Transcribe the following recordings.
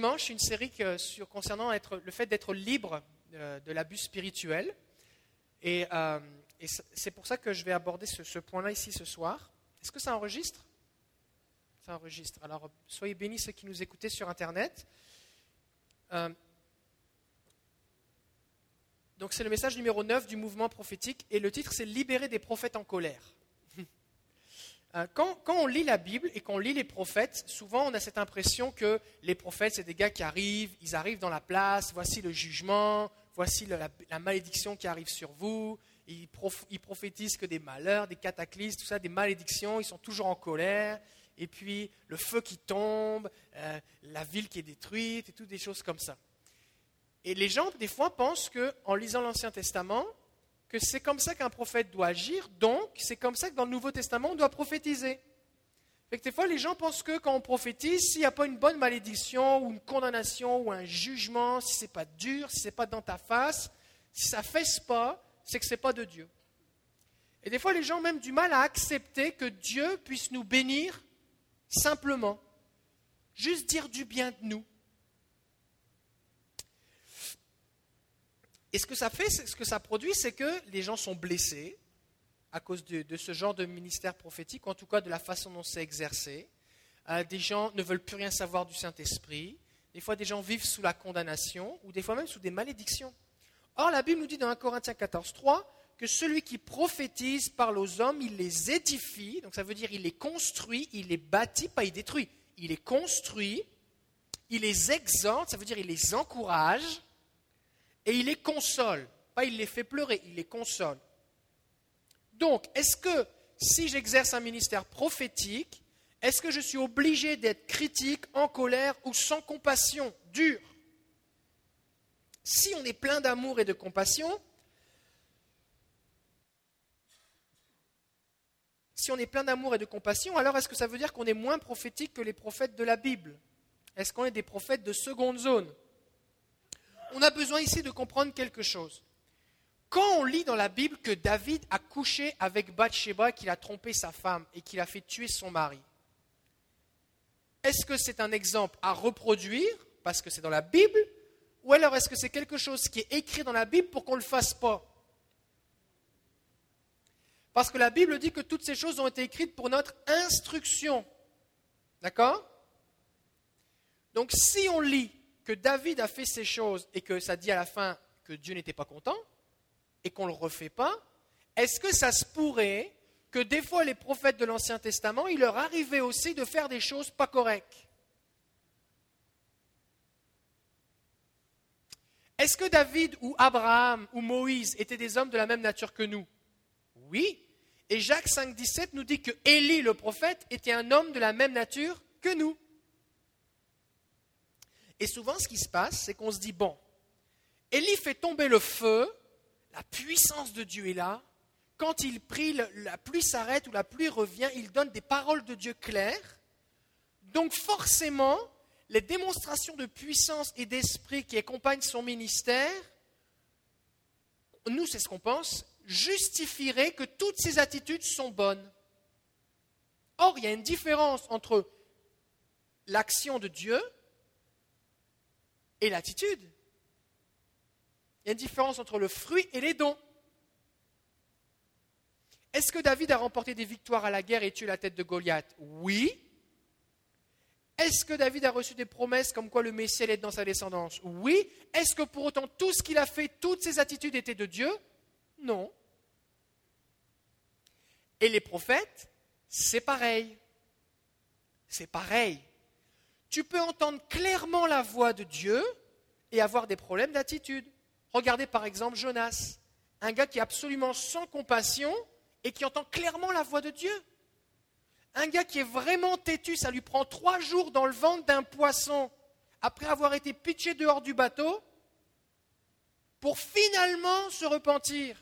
dimanche une série concernant le fait d'être libre euh, de, l'abus spirituel. Et, euh, c'est pour ça que je vais aborder ce, point-là ici ce soir. Est-ce que ça enregistre? Ça enregistre. Alors, soyez bénis ceux qui nous écoutez sur Internet. Euh, donc, c'est le message numéro 9 du mouvement prophétique. Et le titre, c'est Libérer des prophètes en colère. Euh, quand, on lit la Bible et qu'on lit les prophètes, souvent on a cette impression que les prophètes, c'est des gars qui arrivent, ils arrivent dans la place, voici le jugement, voici la, malédiction qui arrive sur vous, ils, prophétisent que des malheurs, des cataclysmes, tout ça, des malédictions, ils sont toujours en colère, et puis le feu qui tombe, euh, la ville qui est détruite, et toutes des choses comme ça. Et les gens, des fois, pensent qu'en lisant l'Ancien Testament, que c'est comme ça qu'un prophète doit agir, donc c'est comme ça que dans le Nouveau Testament, on doit prophétiser. Fait que des fois, les gens pensent que quand on prophétise, s'il n'y a pas une bonne malédiction ou une condamnation ou un jugement, si ce n'est pas dur, si ce n'est pas dans ta face, si ça ne fesse pas, c'est que ce n'est pas de Dieu. Et des fois, les gens ont même du mal à accepter que Dieu puisse nous bénir simplement. Juste dire du bien de nous. Et ce que ça fait, ce que ça produit, c'est que les gens sont blessés à cause de, ce genre de ministère prophétique, en tout cas de la façon dont c'est exercé. Euh, des gens ne veulent plus rien savoir du Saint-Esprit. Des fois, des gens vivent sous la condamnation ou des fois même sous des malédictions. Or, la Bible nous dit dans 1 Corinthiens 14, 3 que celui qui prophétise parle aux hommes, il les édifie, donc ça veut dire il les construit, il les bâtit, pas il détruit. Il les construit, il les exhorte, ça veut dire il les encourage, et il les console. Pas il les fait pleurer, il les console. Donc, est-ce que si j'exerce un ministère prophétique, est-ce que je suis obligé d'être critique, en colère ou sans compassion, dur? Si on est plein d'amour et de compassion, si on est plein d'amour et de compassion, alors est-ce que ça veut dire qu'on est moins prophétique que les prophètes de la Bible? Est-ce qu'on est des prophètes de seconde zone? On a besoin ici de comprendre quelque chose. Quand on lit dans la Bible que David a couché avec Bathsheba, qu'il a trompé sa femme et qu'il a fait tuer son mari, est-ce que c'est un exemple à reproduire parce que c'est dans la Bible ou alors est-ce que c'est quelque chose qui est écrit dans la Bible pour qu'on ne le fasse pas? Parce que la Bible dit que toutes ces choses ont été écrites pour notre instruction. D'accord? Donc si on lit que David a fait ces choses et que ça dit à la fin que Dieu n'était pas content et qu'on ne le refait pas, est-ce que ça se pourrait que des fois les prophètes de l'Ancien Testament, il leur arrivait aussi de faire des choses pas correctes? Est-ce que David ou Abraham ou Moïse étaient des hommes de la même nature que nous? Oui. Et Jacques 5,17 nous dit que Élie le prophète était un homme de la même nature que nous. Et souvent, ce qui se passe, c'est qu'on se dit, bon, Élie fait tomber le feu, la puissance de Dieu est là. Quand il prie, la pluie s'arrête ou la pluie revient, il donne des paroles de Dieu claires. Donc forcément, les démonstrations de puissance et d'esprit qui accompagnent son ministère, nous, c'est ce qu'on pense, justifieraient que toutes ces attitudes sont bonnes. Or, il y a une différence entre l'action de Dieu et l'attitude. Il y a une différence entre le fruit et les dons. Est-ce que David a remporté des victoires à la guerre et tué la tête de Goliath? Oui. Est-ce que David a reçu des promesses comme quoi le Messie allait dans sa descendance? Oui. Est-ce que pour autant tout ce qu'il a fait, toutes ses attitudes étaient de Dieu? Non. Et les prophètes, c'est pareil. C'est pareil tu peux entendre clairement la voix de Dieu et avoir des problèmes d'attitude. Regardez par exemple Jonas, un gars qui est absolument sans compassion et qui entend clairement la voix de Dieu. Un gars qui est vraiment têtu, ça lui prend trois jours dans le ventre d'un poisson après avoir été pitché dehors du bateau pour finalement se repentir.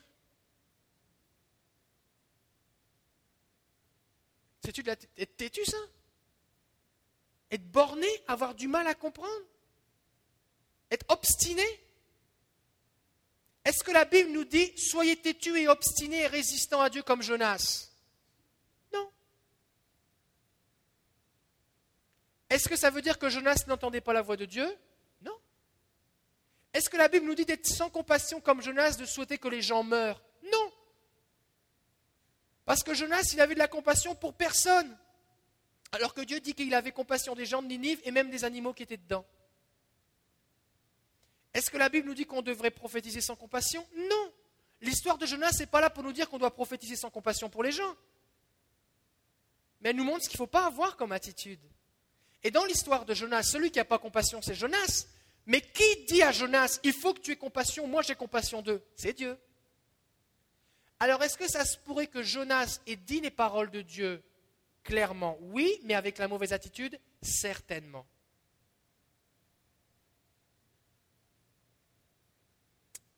C'est-tu têtu ça? Être borné, avoir du mal à comprendre Être obstiné Est-ce que la Bible nous dit soyez têtu et obstiné et résistant à Dieu comme Jonas? Non. Est-ce que ça veut dire que Jonas n'entendait pas la voix de Dieu? Non. Est-ce que la Bible nous dit d'être sans compassion comme Jonas, de souhaiter que les gens meurent? Non. Parce que Jonas, il avait de la compassion pour personne. Alors que Dieu dit qu'il avait compassion des gens de Ninive et même des animaux qui étaient dedans. Est-ce que la Bible nous dit qu'on devrait prophétiser sans compassion? Non. L'histoire de Jonas n'est pas là pour nous dire qu'on doit prophétiser sans compassion pour les gens. Mais elle nous montre ce qu'il ne faut pas avoir comme attitude. Et dans l'histoire de Jonas, celui qui n'a pas compassion, c'est Jonas. Mais qui dit à Jonas, il faut que tu aies compassion, moi j'ai compassion d'eux C'est Dieu. Alors est-ce que ça se pourrait que Jonas ait dit les paroles de Dieu clairement Oui, mais avec la mauvaise attitude Certainement.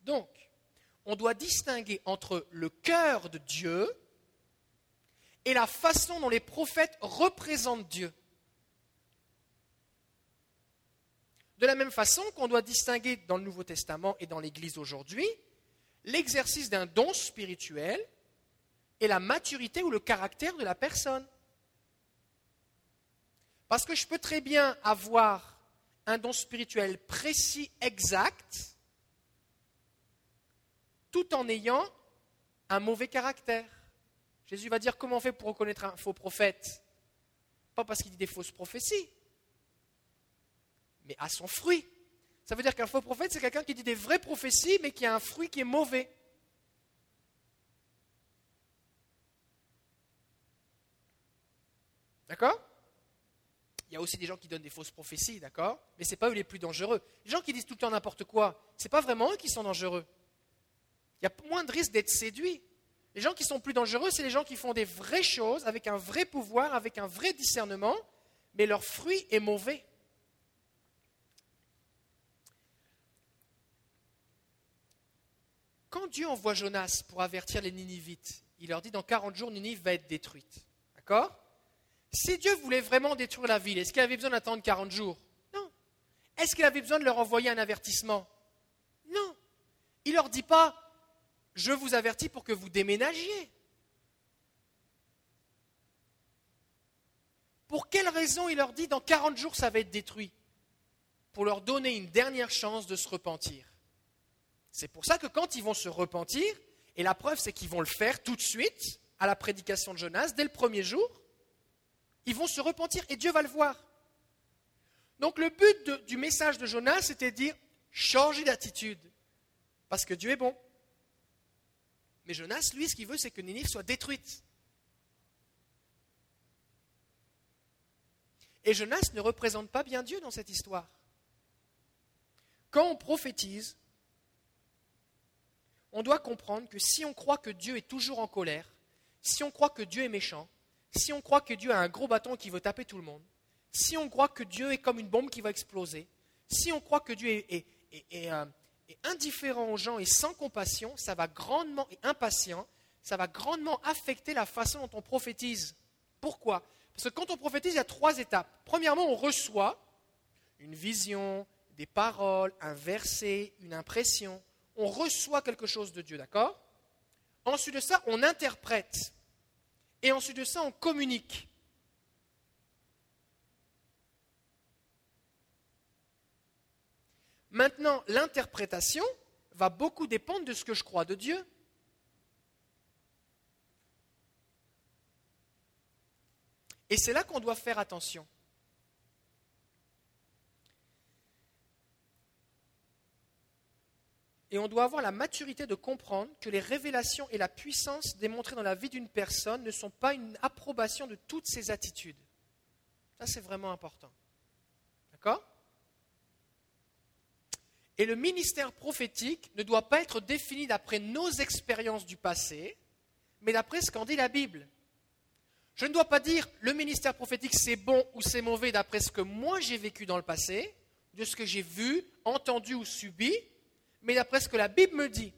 Donc, on doit distinguer entre le cœur de Dieu et la façon dont les prophètes représentent Dieu. De la même façon qu'on doit distinguer dans le Nouveau Testament et dans l'Église aujourd'hui l'exercice d'un don spirituel et la maturité ou le caractère de la personne. Parce que je peux très bien avoir un don spirituel précis, exact, tout en ayant un mauvais caractère. Jésus va dire comment on fait pour reconnaître un faux prophète? Pas parce qu'il dit des fausses prophéties, mais à son fruit. Ça veut dire qu'un faux prophète, c'est quelqu'un qui dit des vraies prophéties, mais qui a un fruit qui est mauvais. D'accord? Il y a aussi des gens qui donnent des fausses prophéties, d'accord? Mais ce n'est pas eux les plus dangereux. Les gens qui disent tout le temps n'importe quoi, ce n'est pas vraiment eux qui sont dangereux. Il y a moins de risque d'être séduits. Les gens qui sont plus dangereux, c'est les gens qui font des vraies choses avec un vrai pouvoir, avec un vrai discernement, mais leur fruit est mauvais. Quand Dieu envoie Jonas pour avertir les Ninivites, il leur dit dans 40 jours, Ninive va être détruite. D'accord? Si Dieu voulait vraiment détruire la ville, est-ce qu'il avait besoin d'attendre 40 jours? Non. Est-ce qu'il avait besoin de leur envoyer un avertissement? Non. Il ne leur dit pas, je vous avertis pour que vous déménagiez. Pour quelle raison il leur dit dans 40 jours ça va être détruit Pour leur donner une dernière chance de se repentir. C'est pour ça que quand ils vont se repentir, et la preuve c'est qu'ils vont le faire tout de suite, à la prédication de Jonas, dès le premier jour, ils vont se repentir et Dieu va le voir. Donc le but du message de Jonas, c'était de dire, changez d'attitude, parce que Dieu est bon. Mais Jonas, lui, ce qu'il veut, c'est que Ninive soit détruite. Et Jonas ne représente pas bien Dieu dans cette histoire. Quand on prophétise, on doit comprendre que si on croit que Dieu est toujours en colère, si on croit que Dieu est méchant, si on croit que Dieu a un gros bâton qui veut taper tout le monde, si on croit que Dieu est comme une bombe qui va exploser, si on croit que Dieu est, euh, et indifférent aux gens et sans compassion, ça va grandement, et impatient, ça va grandement affecter la façon dont on prophétise. Pourquoi? Parce que quand on prophétise, il y a trois étapes. Premièrement, on reçoit une vision, des paroles, un verset, une impression. On reçoit quelque chose de Dieu, d'accord? Ensuite de ça, on interprète. Et ensuite de ça, on communique. Maintenant, l'interprétation va beaucoup dépendre de ce que je crois de Dieu. Et c'est là qu'on doit faire attention. Et on doit avoir la maturité de comprendre que les révélations et la puissance démontrées dans la vie d'une personne ne sont pas une approbation de toutes ses attitudes. Ça, c'est vraiment important. D'accord? Et le ministère prophétique ne doit pas être défini d'après nos expériences du passé, mais d'après ce qu'en dit la Bible. Je ne dois pas dire le ministère prophétique c'est bon ou c'est mauvais d'après ce que moi j'ai vécu dans le passé, de ce que j'ai vu, entendu ou subi, mais d'après ce que la Bible me dit.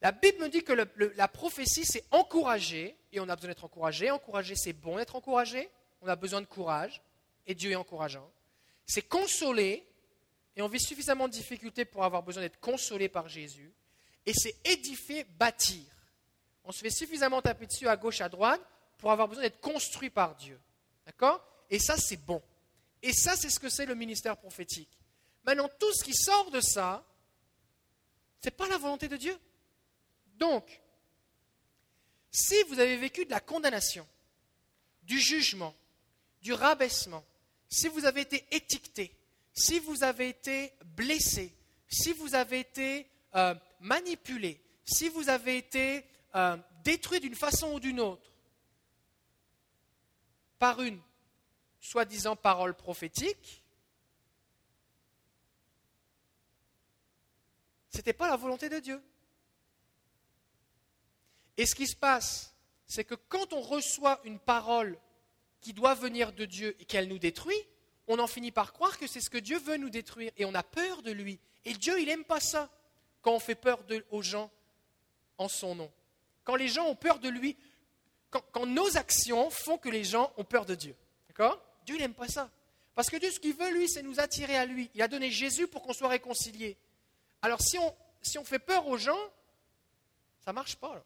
La Bible me dit que la prophétie c'est encourager, et on a besoin d'être encouragé. Encourager c'est bon d'être encouragé, on a besoin de courage, et Dieu est encourageant. C'est consoler, et on vit suffisamment de difficultés pour avoir besoin d'être consolé par Jésus. Et c'est édifier, bâtir. On se fait suffisamment taper dessus à gauche, à droite pour avoir besoin d'être construit par Dieu. D'accord? Et ça, c'est bon. Et ça, c'est ce que c'est le ministère prophétique. Maintenant, tout ce qui sort de ça, ce n'est pas la volonté de Dieu. Donc, si vous avez vécu de la condamnation, du jugement, du rabaissement, si vous avez été étiqueté, si vous avez été blessé, si vous avez été euh, manipulé, si vous avez été euh, détruit d'une façon ou d'une autre par une soi-disant parole prophétique, ce n'était pas la volonté de Dieu. Et ce qui se passe, c'est que quand on reçoit une parole qui doit venir de Dieu et qu'elle nous détruit, on en finit par croire que c'est ce que Dieu veut nous détruire et on a peur de lui. Et Dieu, il n'aime pas ça quand on fait peur aux gens en son nom. Quand les gens ont peur de lui, quand, nos actions font que les gens ont peur de Dieu. D'accord? Dieu, n'aime pas ça. Parce que Dieu, ce qu'il veut, lui, c'est nous attirer à lui. Il a donné Jésus pour qu'on soit réconciliés. Alors si on, si on fait peur aux gens, ça ne marche pas.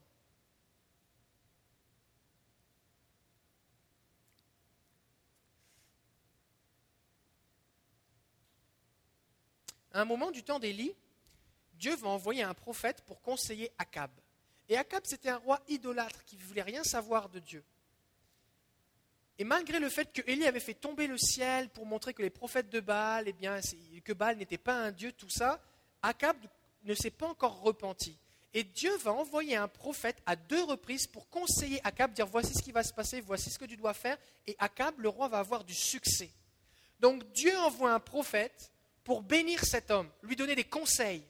À un moment du temps d'Élie, Dieu va envoyer un prophète pour conseiller Akab. Et Akab, c'était un roi idolâtre qui ne voulait rien savoir de Dieu. Et malgré le fait que Élie avait fait tomber le ciel pour montrer que les prophètes de Baal, eh que Baal n'était pas un dieu, tout ça, Akab ne s'est pas encore repenti. Et Dieu va envoyer un prophète à deux reprises pour conseiller Akab, dire voici ce qui va se passer, voici ce que tu dois faire. Et Akab, le roi, va avoir du succès. Donc Dieu envoie un prophète pour bénir cet homme, lui donner des conseils,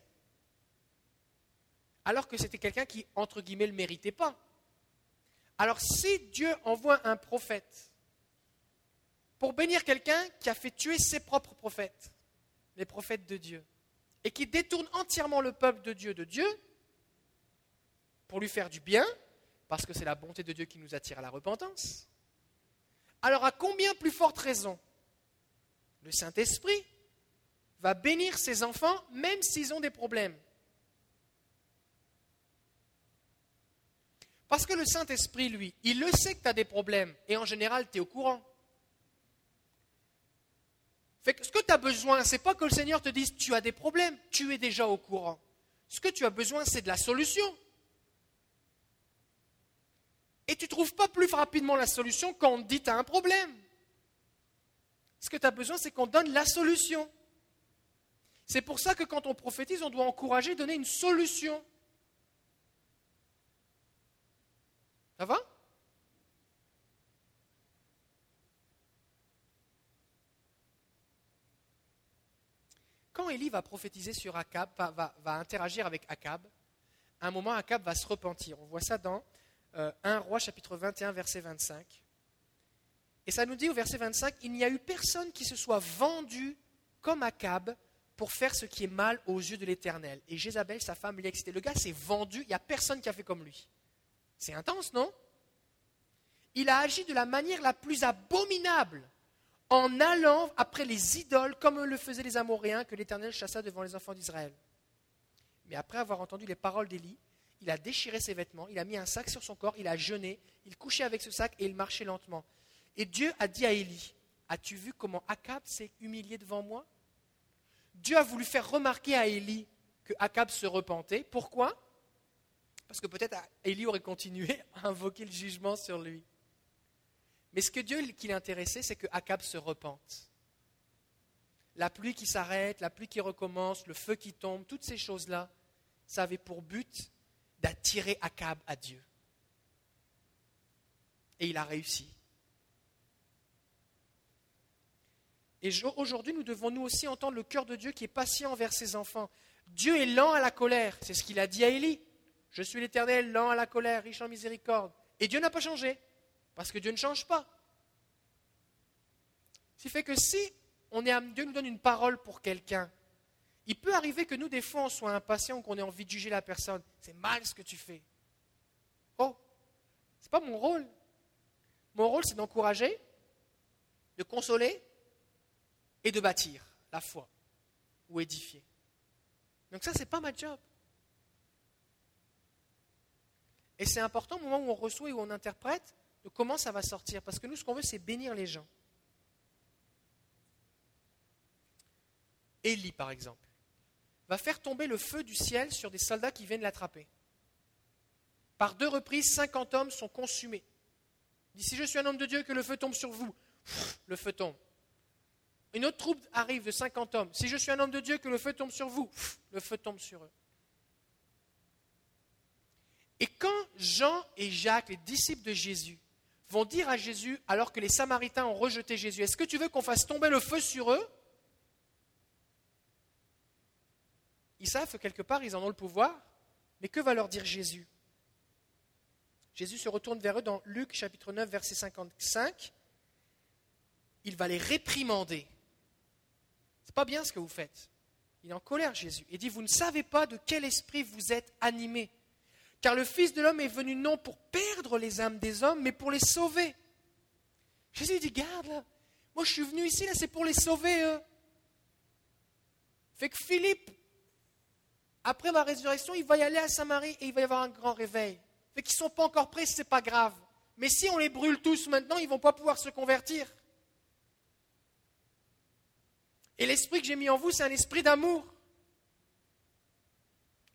alors que c'était quelqu'un qui, entre guillemets, ne le méritait pas. Alors si Dieu envoie un prophète pour bénir quelqu'un qui a fait tuer ses propres prophètes, les prophètes de Dieu, et qui détourne entièrement le peuple de Dieu de Dieu, pour lui faire du bien, parce que c'est la bonté de Dieu qui nous attire à la repentance, alors à combien plus forte raison le Saint-Esprit va bénir ses enfants même s'ils ont des problèmes? Parce que le Saint-Esprit, lui, il le sait que tu as des problèmes et en général, tu es au courant. Ce que tu as besoin, c'est pas que le Seigneur te dise tu as des problèmes, tu es déjà au courant. Ce que tu as besoin, c'est de la solution. Et tu ne trouves pas plus rapidement la solution quand on te dit tu as un problème. Ce que tu as besoin, c'est qu'on donne la solution. C'est pour ça que quand on prophétise, on doit encourager, donner une solution. Ça va? Quand Élie va prophétiser sur Akab, va, interagir avec Akab, à un moment, Akab va se repentir. On voit ça dans 1 euh, Roi chapitre 21, verset 25. Et ça nous dit au verset 25, il n'y a eu personne qui se soit vendu comme Akab pour faire ce qui est mal aux yeux de l'Éternel. Et Jézabel, sa femme, lui a excité. Le gars s'est vendu, il n'y a personne qui a fait comme lui. C'est intense, non? Il a agi de la manière la plus abominable en allant après les idoles comme le faisaient les Amoréens que l'Éternel chassa devant les enfants d'Israël. Mais après avoir entendu les paroles d'Élie, il a déchiré ses vêtements, il a mis un sac sur son corps, il a jeûné, il couchait avec ce sac et il marchait lentement. Et Dieu a dit à Élie, as-tu vu comment Akab s'est humilié devant moi? Dieu a voulu faire remarquer à Élie que Akab se repentait. Pourquoi? Parce que peut-être Élie aurait continué à invoquer le jugement sur lui. Mais ce que Dieu qui l'intéressait, c'est que Akab se repente. La pluie qui s'arrête, la pluie qui recommence, le feu qui tombe, toutes ces choses-là, ça avait pour but d'attirer Akab à Dieu. Et il a réussi. Et aujourd'hui, nous devons nous aussi entendre le cœur de Dieu qui est patient envers ses enfants. Dieu est lent à la colère, c'est ce qu'il a dit à Élie. Je suis l'Éternel, lent à la colère, riche en miséricorde. Et Dieu n'a pas changé, parce que Dieu ne change pas. Ce qui fait que si on est, Dieu nous donne une parole pour quelqu'un, il peut arriver que nous, des fois, on soit impatients ou qu'on ait envie de juger la personne. C'est mal ce que tu fais. Oh, ce n'est pas mon rôle. Mon rôle, c'est d'encourager, de consoler, et de bâtir la foi ou édifier. Donc ça, ce n'est pas ma job. Et c'est important au moment où on reçoit et où on interprète de comment ça va sortir. Parce que nous, ce qu'on veut, c'est bénir les gens. Élie par exemple, va faire tomber le feu du ciel sur des soldats qui viennent l'attraper. Par deux reprises, 50 hommes sont consumés. Il dit, si je suis un homme de Dieu, que le feu tombe sur vous. Le feu tombe. Une autre troupe arrive de 50 hommes. Si je suis un homme de Dieu, que le feu tombe sur vous. Le feu tombe sur eux. Et quand Jean et Jacques, les disciples de Jésus, vont dire à Jésus, alors que les Samaritains ont rejeté Jésus, est-ce que tu veux qu'on fasse tomber le feu sur eux? Ils savent que quelque part, ils en ont le pouvoir, mais que va leur dire Jésus? Jésus se retourne vers eux dans Luc chapitre 9, verset 55. Il va les réprimander. C'est pas bien ce que vous faites. Il est en colère, Jésus. Il dit Vous ne savez pas de quel esprit vous êtes animés. Car le Fils de l'homme est venu non pour perdre les âmes des hommes, mais pour les sauver. Jésus dit Garde là, moi je suis venu ici, là, c'est pour les sauver, eux. Fait que Philippe, après ma résurrection, il va y aller à Samarie et il va y avoir un grand réveil. Fait qu'ils ne sont pas encore prêts, ce n'est pas grave. Mais si on les brûle tous maintenant, ils ne vont pas pouvoir se convertir. Et l'esprit que j'ai mis en vous, c'est un esprit d'amour.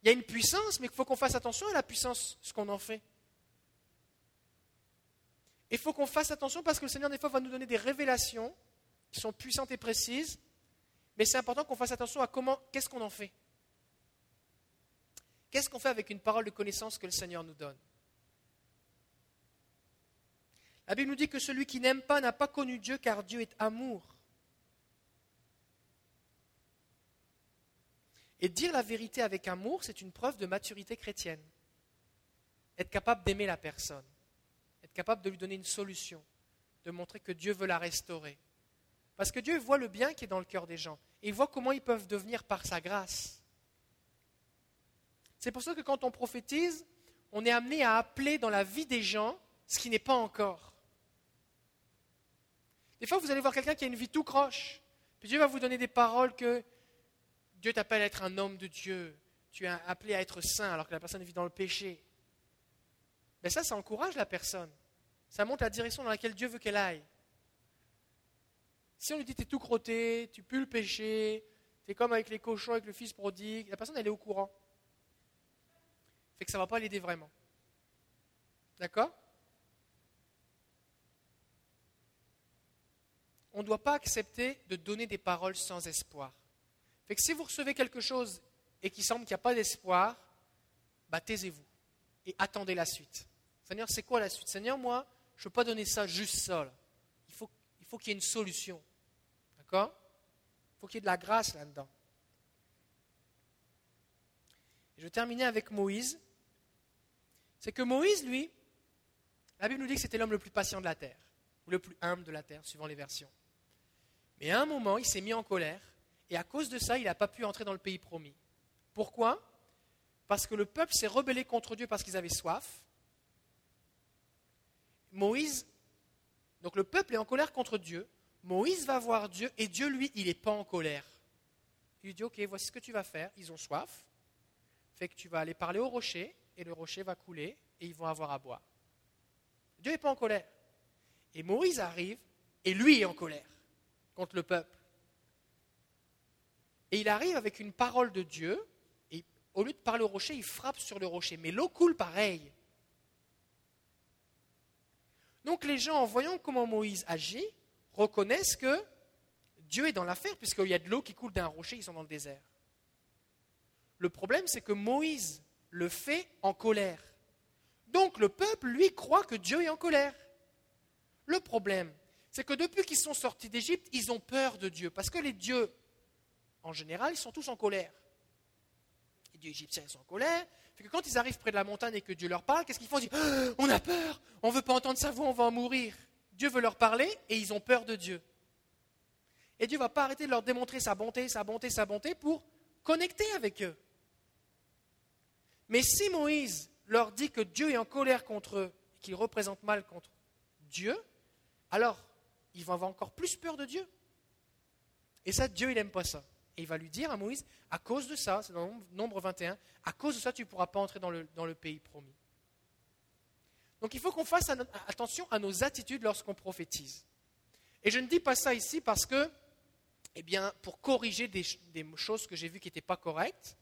Il y a une puissance, mais il faut qu'on fasse attention à la puissance, ce qu'on en fait. Il faut qu'on fasse attention parce que le Seigneur, des fois, va nous donner des révélations qui sont puissantes et précises, mais c'est important qu'on fasse attention à comment, qu'est-ce qu'on en fait. Qu'est-ce qu'on fait avec une parole de connaissance que le Seigneur nous donne? La Bible nous dit que celui qui n'aime pas n'a pas connu Dieu car Dieu est amour. Et dire la vérité avec amour, c'est une preuve de maturité chrétienne. Être capable d'aimer la personne, être capable de lui donner une solution, de montrer que Dieu veut la restaurer. Parce que Dieu voit le bien qui est dans le cœur des gens et il voit comment ils peuvent devenir par sa grâce. C'est pour ça que quand on prophétise, on est amené à appeler dans la vie des gens ce qui n'est pas encore. Des fois, vous allez voir quelqu'un qui a une vie tout croche, puis Dieu va vous donner des paroles que Dieu t'appelle à être un homme de Dieu, tu es appelé à être saint alors que la personne vit dans le péché. Mais ça, ça encourage la personne. Ça montre la direction dans laquelle Dieu veut qu'elle aille. Si on lui dit tu es tout crotté, tu pues le péché, tu es comme avec les cochons, avec le fils prodigue, la personne elle est au courant fait que ça ne va pas l'aider vraiment. D'accord? On ne doit pas accepter de donner des paroles sans espoir. Fait que si vous recevez quelque chose et qu'il semble qu'il n'y a pas d'espoir, bah, taisez-vous et attendez la suite. Seigneur, c'est quoi la suite? Seigneur, moi, je ne peux pas donner ça juste. Il faut, il faut qu'il y ait une solution. D'accord? Il faut qu'il y ait de la grâce là-dedans. je vais terminer avec Moïse c'est que Moïse, lui, la Bible nous dit que c'était l'homme le plus patient de la terre, ou le plus humble de la terre, suivant les versions. Mais à un moment, il s'est mis en colère, et à cause de ça, il n'a pas pu entrer dans le pays promis. Pourquoi? Parce que le peuple s'est rebellé contre Dieu parce qu'ils avaient soif. Moïse, donc le peuple est en colère contre Dieu. Moïse va voir Dieu, et Dieu, lui, il n'est pas en colère. Il lui dit, ok, voici ce que tu vas faire, ils ont soif, fait que tu vas aller parler au rocher, et le rocher va couler et ils vont avoir à boire. Dieu n'est pas en colère. Et Moïse arrive et lui est en colère contre le peuple. Et il arrive avec une parole de Dieu et au lieu de parler au rocher, il frappe sur le rocher. Mais l'eau coule pareil. Donc les gens, en voyant comment Moïse agit, reconnaissent que Dieu est dans l'affaire, puisqu'il y a de l'eau qui coule d'un rocher, ils sont dans le désert. Le problème, c'est que Moïse le fait en colère. Donc le peuple, lui, croit que Dieu est en colère. Le problème, c'est que depuis qu'ils sont sortis d'Égypte, ils ont peur de Dieu. Parce que les dieux, en général, ils sont tous en colère. Les dieux égyptiens, sont en colère. Fait que quand ils arrivent près de la montagne et que Dieu leur parle, qu'est-ce qu'ils font? Ils disent ah, On a peur, on ne veut pas entendre sa voix, on va en mourir. Dieu veut leur parler et ils ont peur de Dieu. Et Dieu ne va pas arrêter de leur démontrer sa bonté, sa bonté, sa bonté pour connecter avec eux. Mais si Moïse leur dit que Dieu est en colère contre eux, qu'il représente mal contre Dieu, alors ils vont avoir encore plus peur de Dieu. Et ça, Dieu, il n'aime pas ça. Et il va lui dire à Moïse, à cause de ça, c'est dans Nombre 21, à cause de ça, tu ne pourras pas entrer dans le, dans le pays promis. Donc il faut qu'on fasse attention à nos attitudes lorsqu'on prophétise. Et je ne dis pas ça ici parce que eh bien, pour corriger des, choses que j'ai vues qui n'étaient pas correctes,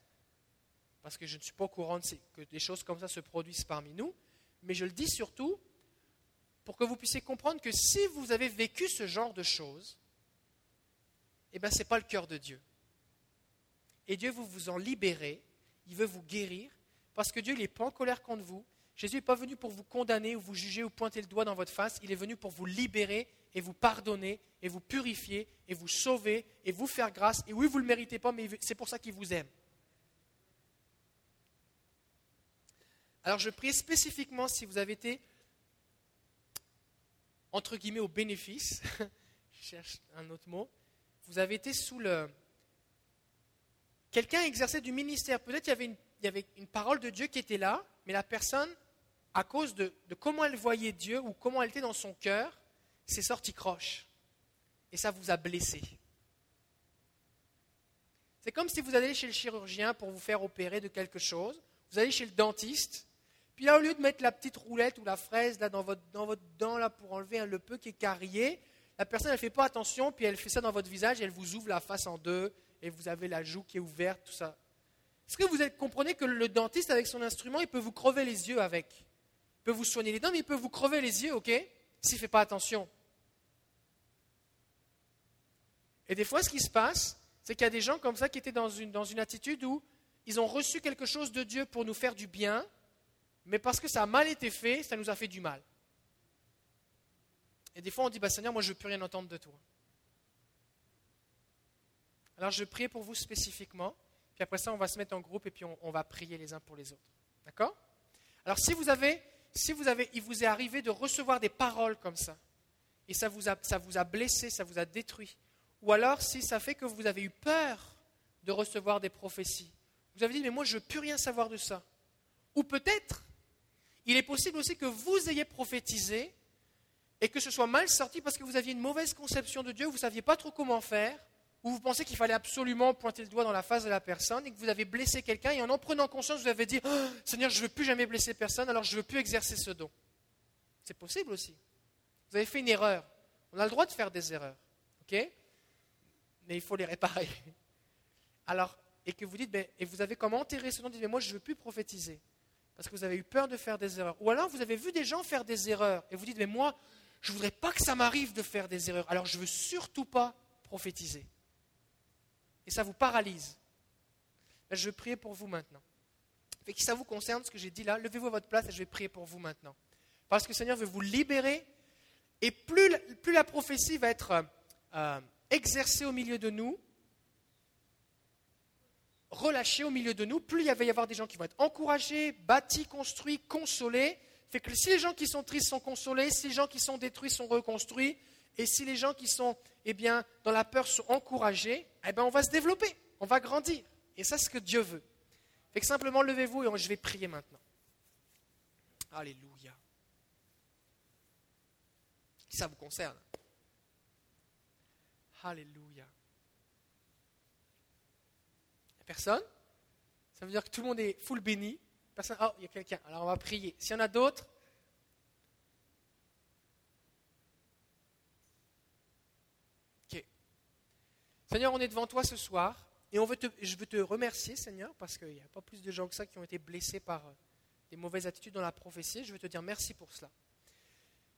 parce que je ne suis pas au courant que des choses comme ça se produisent parmi nous, mais je le dis surtout pour que vous puissiez comprendre que si vous avez vécu ce genre de choses, eh bien, ce n'est pas le cœur de Dieu. Et Dieu veut vous en libérer, il veut vous guérir, parce que Dieu n'est pas en colère contre vous. Jésus n'est pas venu pour vous condamner ou vous juger ou pointer le doigt dans votre face, il est venu pour vous libérer et vous pardonner et vous purifier et vous sauver et vous faire grâce. Et oui, vous ne le méritez pas, mais c'est pour ça qu'il vous aime. Alors je prie spécifiquement si vous avez été, entre guillemets, au bénéfice, je cherche un autre mot, vous avez été sous le... Quelqu'un exerçait du ministère, peut-être il y avait une, parole de Dieu qui était là, mais la personne, à cause de, comment elle voyait Dieu ou comment elle était dans son cœur, c'est sorti croche. Et ça vous a blessé. C'est comme si vous allez chez le chirurgien pour vous faire opérer de quelque chose. Vous allez chez le dentiste. Puis là, au lieu de mettre la petite roulette ou la fraise là, dans, votre, dans votre dent là, pour enlever le peu qui est carrié, la personne ne fait pas attention, puis elle fait ça dans votre visage et elle vous ouvre la face en deux et vous avez la joue qui est ouverte, tout ça. Est-ce que vous comprenez que le dentiste, avec son instrument, il peut vous crever les yeux avec Il peut vous soigner les dents, mais il peut vous crever les yeux, ok? S'il ne fait pas attention. Et des fois, ce qui se passe, c'est qu'il y a des gens comme ça qui étaient dans une, attitude où ils ont reçu quelque chose de Dieu pour nous faire du bien, mais parce que ça a mal été fait, ça nous a fait du mal. Et des fois, on dit, bah, Seigneur, moi, je ne veux plus rien entendre de toi. Alors, je prie pour vous spécifiquement, puis après ça, on va se mettre en groupe et puis on, va prier les uns pour les autres. D'accord? Alors, si vous avez, si vous avez, il vous est arrivé de recevoir des paroles comme ça, et ça vous a, blessé, ça vous a détruit, ou alors si ça fait que vous avez eu peur de recevoir des prophéties. Vous avez dit, mais moi je ne veux plus rien savoir de ça. Ou peut-être, il est possible aussi que vous ayez prophétisé et que ce soit mal sorti parce que vous aviez une mauvaise conception de Dieu, vous ne saviez pas trop comment faire, ou vous pensez qu'il fallait absolument pointer le doigt dans la face de la personne et que vous avez blessé quelqu'un et en en prenant conscience, vous avez dit, oh, Seigneur, je ne veux plus jamais blesser personne, alors je ne veux plus exercer ce don. C'est possible aussi. Vous avez fait une erreur. On a le droit de faire des erreurs. ok? Mais il faut les réparer. Alors, et que vous dites, ben, et vous avez comme enterré ce nom, dites, mais moi je ne veux plus prophétiser, parce que vous avez eu peur de faire des erreurs. Ou alors vous avez vu des gens faire des erreurs, et vous dites, mais moi, je ne voudrais pas que ça m'arrive de faire des erreurs, alors je ne veux surtout pas prophétiser. Et ça vous paralyse. Ben, je vais prier pour vous maintenant. Et que ça vous concerne, ce que j'ai dit là, levez-vous à votre place et je vais prier pour vous maintenant. Parce que le Seigneur veut vous libérer, et plus, la prophétie va être... Euh, exercé au milieu de nous, relâché au milieu de nous, plus il va y avoir des gens qui vont être encouragés, bâtis, construits, consolés. Fait que si les gens qui sont tristes sont consolés, si les gens qui sont détruits sont reconstruits, et si les gens qui sont eh bien, dans la peur sont encouragés, eh bien, on va se développer, on va grandir. Et ça, c'est ce que Dieu veut. Fait que simplement levez-vous et je vais prier maintenant. Alléluia. Ça vous concerne. Alléluia. Personne? Ça veut dire que tout le monde est full béni? Personne? Oh, il y a quelqu'un. Alors on va prier. S'il y en a d'autres, Ok. Seigneur, on est devant toi ce soir et je veux te remercier, Seigneur, parce qu'il n'y a pas plus de gens que ça qui ont été blessés par euh, des mauvaises attitudes dans la prophétie. Je veux te dire merci pour cela.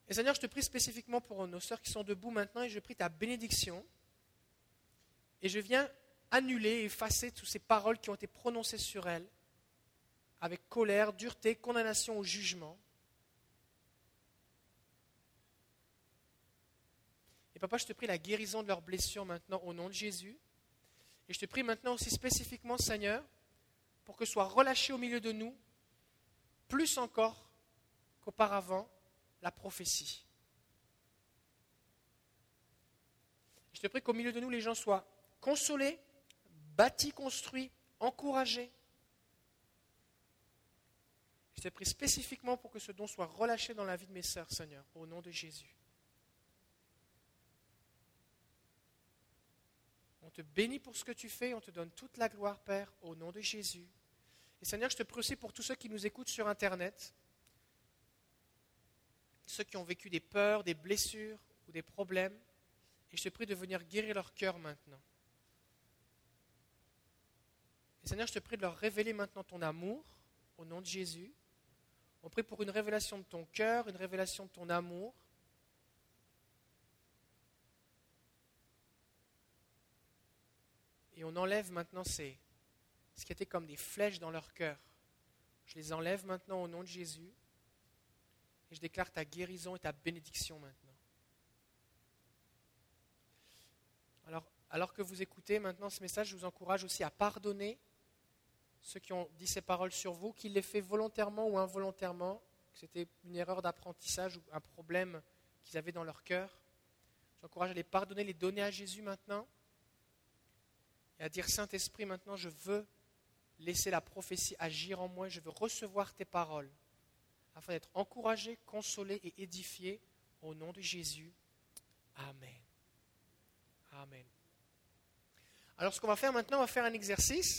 Et Seigneur, je te prie spécifiquement pour nos sœurs qui sont debout maintenant et je prie ta bénédiction et je viens annuler, effacer toutes ces paroles qui ont été prononcées sur elles avec colère, dureté, condamnation au jugement. Et papa, je te prie la guérison de leurs blessures maintenant au nom de Jésus. Et je te prie maintenant aussi spécifiquement, Seigneur, pour que soit relâché au milieu de nous, plus encore qu'auparavant, la prophétie. Je te prie qu'au milieu de nous, les gens soient consolé, bâti, construit, encouragé. Je t'ai prie spécifiquement pour que ce don soit relâché dans la vie de mes sœurs, Seigneur, au nom de Jésus. On te bénit pour ce que tu fais, on te donne toute la gloire, Père, au nom de Jésus. Et Seigneur, je te prie aussi pour tous ceux qui nous écoutent sur Internet, ceux qui ont vécu des peurs, des blessures ou des problèmes. Et je te prie de venir guérir leur cœur maintenant. Et Seigneur, je te prie de leur révéler maintenant ton amour au nom de Jésus. On prie pour une révélation de ton cœur, une révélation de ton amour. Et on enlève maintenant ces, ce qui était comme des flèches dans leur cœur. Je les enlève maintenant au nom de Jésus. Et je déclare ta guérison et ta bénédiction maintenant. Alors, alors que vous écoutez maintenant ce message, je vous encourage aussi à pardonner ceux qui ont dit ces paroles sur vous, qu'ils l'aient fait volontairement ou involontairement, que c'était une erreur d'apprentissage ou un problème qu'ils avaient dans leur cœur. J'encourage à les pardonner, les donner à Jésus maintenant, et à dire Saint-Esprit, maintenant je veux laisser la prophétie agir en moi, je veux recevoir tes paroles, afin d'être encouragé, consolé et édifié au nom de Jésus. Amen. Amen. Alors ce qu'on va faire maintenant, on va faire un exercice.